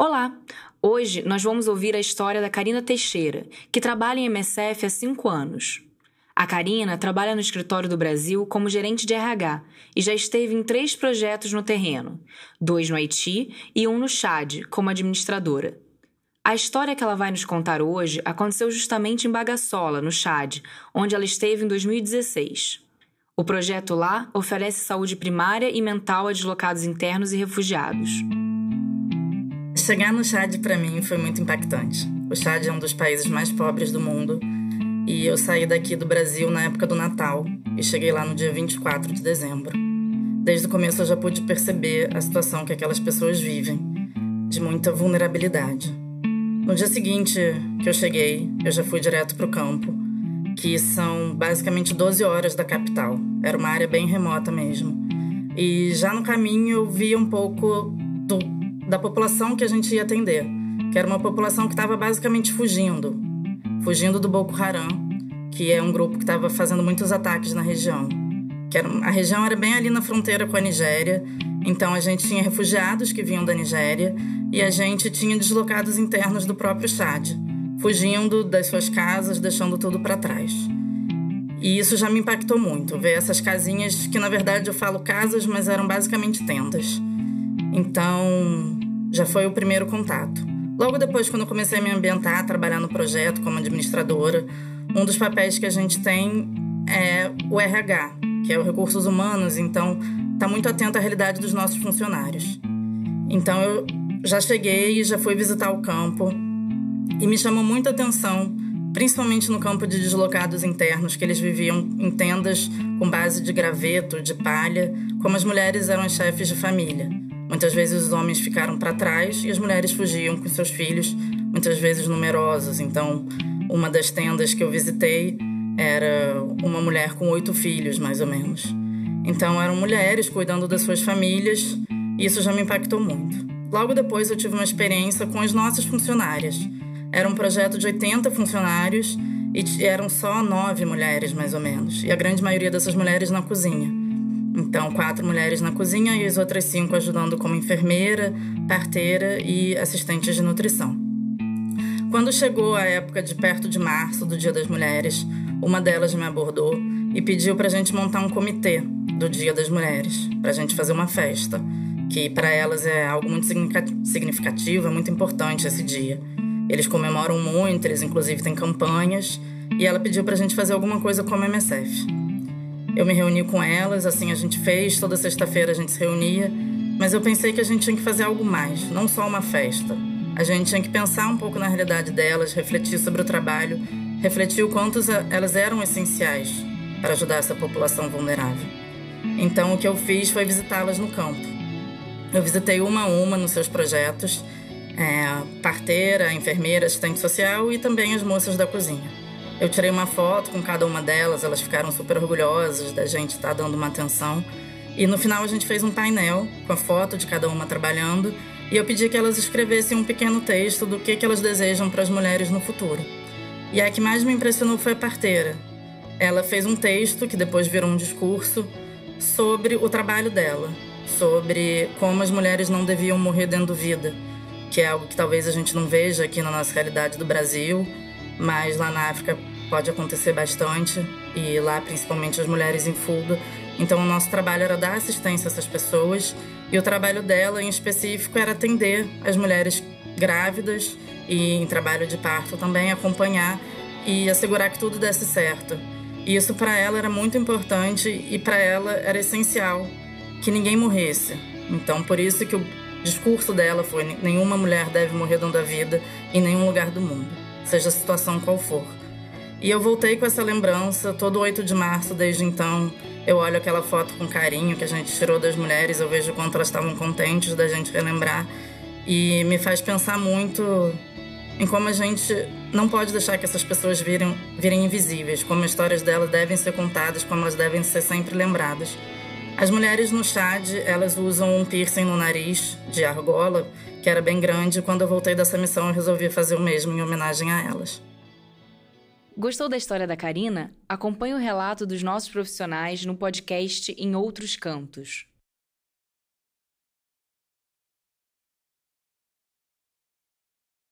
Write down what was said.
Olá! Hoje nós vamos ouvir a história da Karina Teixeira, que trabalha em MSF há cinco anos. A Karina trabalha no escritório do Brasil como gerente de RH e já esteve em três projetos no terreno, dois no Haiti e um no Chad, como administradora. A história que ela vai nos contar hoje aconteceu justamente em Bagassola, no Chad, onde ela esteve em 2016. O projeto lá oferece saúde primária e mental a deslocados internos e refugiados. Chegar no Chad para mim foi muito impactante. O Chad é um dos países mais pobres do mundo e eu saí daqui do Brasil na época do Natal e cheguei lá no dia 24 de dezembro. Desde o começo eu já pude perceber a situação que aquelas pessoas vivem, de muita vulnerabilidade. No dia seguinte que eu cheguei, eu já fui direto para o campo, que são basicamente 12 horas da capital. Era uma área bem remota mesmo. E já no caminho eu vi um pouco do da população que a gente ia atender, que era uma população que estava basicamente fugindo, fugindo do Boko Haram, que é um grupo que estava fazendo muitos ataques na região. Que era, a região era bem ali na fronteira com a Nigéria, então a gente tinha refugiados que vinham da Nigéria e a gente tinha deslocados internos do próprio Chad, fugindo das suas casas, deixando tudo para trás. E isso já me impactou muito, ver essas casinhas que na verdade eu falo casas, mas eram basicamente tendas. Então, já foi o primeiro contato. Logo depois, quando eu comecei a me ambientar, a trabalhar no projeto como administradora, um dos papéis que a gente tem é o RH, que é o Recursos Humanos, então está muito atento à realidade dos nossos funcionários. Então eu já cheguei e já fui visitar o campo e me chamou muita atenção, principalmente no campo de deslocados internos, que eles viviam em tendas com base de graveto, de palha, como as mulheres eram chefes de família. Muitas vezes os homens ficaram para trás e as mulheres fugiam com seus filhos, muitas vezes numerosos. Então, uma das tendas que eu visitei era uma mulher com oito filhos, mais ou menos. Então, eram mulheres cuidando das suas famílias e isso já me impactou muito. Logo depois, eu tive uma experiência com as nossas funcionárias. Era um projeto de 80 funcionários e eram só nove mulheres, mais ou menos, e a grande maioria dessas mulheres na cozinha. Então, quatro mulheres na cozinha e as outras cinco ajudando como enfermeira, parteira e assistentes de nutrição. Quando chegou a época de perto de março, do Dia das Mulheres, uma delas me abordou e pediu para a gente montar um comitê do Dia das Mulheres, para a gente fazer uma festa, que para elas é algo muito significativo, é muito importante esse dia. Eles comemoram muito, eles inclusive têm campanhas, e ela pediu para a gente fazer alguma coisa como MSF. Eu me reuni com elas, assim a gente fez, toda sexta-feira a gente se reunia, mas eu pensei que a gente tinha que fazer algo mais, não só uma festa. A gente tinha que pensar um pouco na realidade delas, refletir sobre o trabalho, refletir o quanto elas eram essenciais para ajudar essa população vulnerável. Então o que eu fiz foi visitá-las no campo. Eu visitei uma a uma nos seus projetos, é, parteira, enfermeira, assistente social e também as moças da cozinha. Eu tirei uma foto com cada uma delas, elas ficaram super orgulhosas da gente estar tá dando uma atenção. E no final a gente fez um painel com a foto de cada uma trabalhando e eu pedi que elas escrevessem um pequeno texto do que, que elas desejam para as mulheres no futuro. E a que mais me impressionou foi a parteira. Ela fez um texto que depois virou um discurso sobre o trabalho dela, sobre como as mulheres não deviam morrer dando vida, que é algo que talvez a gente não veja aqui na nossa realidade do Brasil mas lá na África pode acontecer bastante e lá principalmente as mulheres em fuga. Então o nosso trabalho era dar assistência a essas pessoas e o trabalho dela em específico era atender as mulheres grávidas e em trabalho de parto também acompanhar e assegurar que tudo desse certo. E isso para ela era muito importante e para ela era essencial que ninguém morresse. Então por isso que o discurso dela foi nenhuma mulher deve morrer dando a vida em nenhum lugar do mundo seja a situação qual for. E eu voltei com essa lembrança todo 8 de março, desde então. Eu olho aquela foto com carinho que a gente tirou das mulheres, eu vejo quanto elas estavam contentes da gente relembrar. E me faz pensar muito em como a gente não pode deixar que essas pessoas virem, virem invisíveis, como as histórias delas devem ser contadas, como elas devem ser sempre lembradas. As mulheres no Chad, elas usam um piercing no nariz de argola, que era bem grande. Quando eu voltei dessa missão, eu resolvi fazer o mesmo em homenagem a elas. Gostou da história da Karina? Acompanhe o relato dos nossos profissionais no podcast Em Outros Cantos.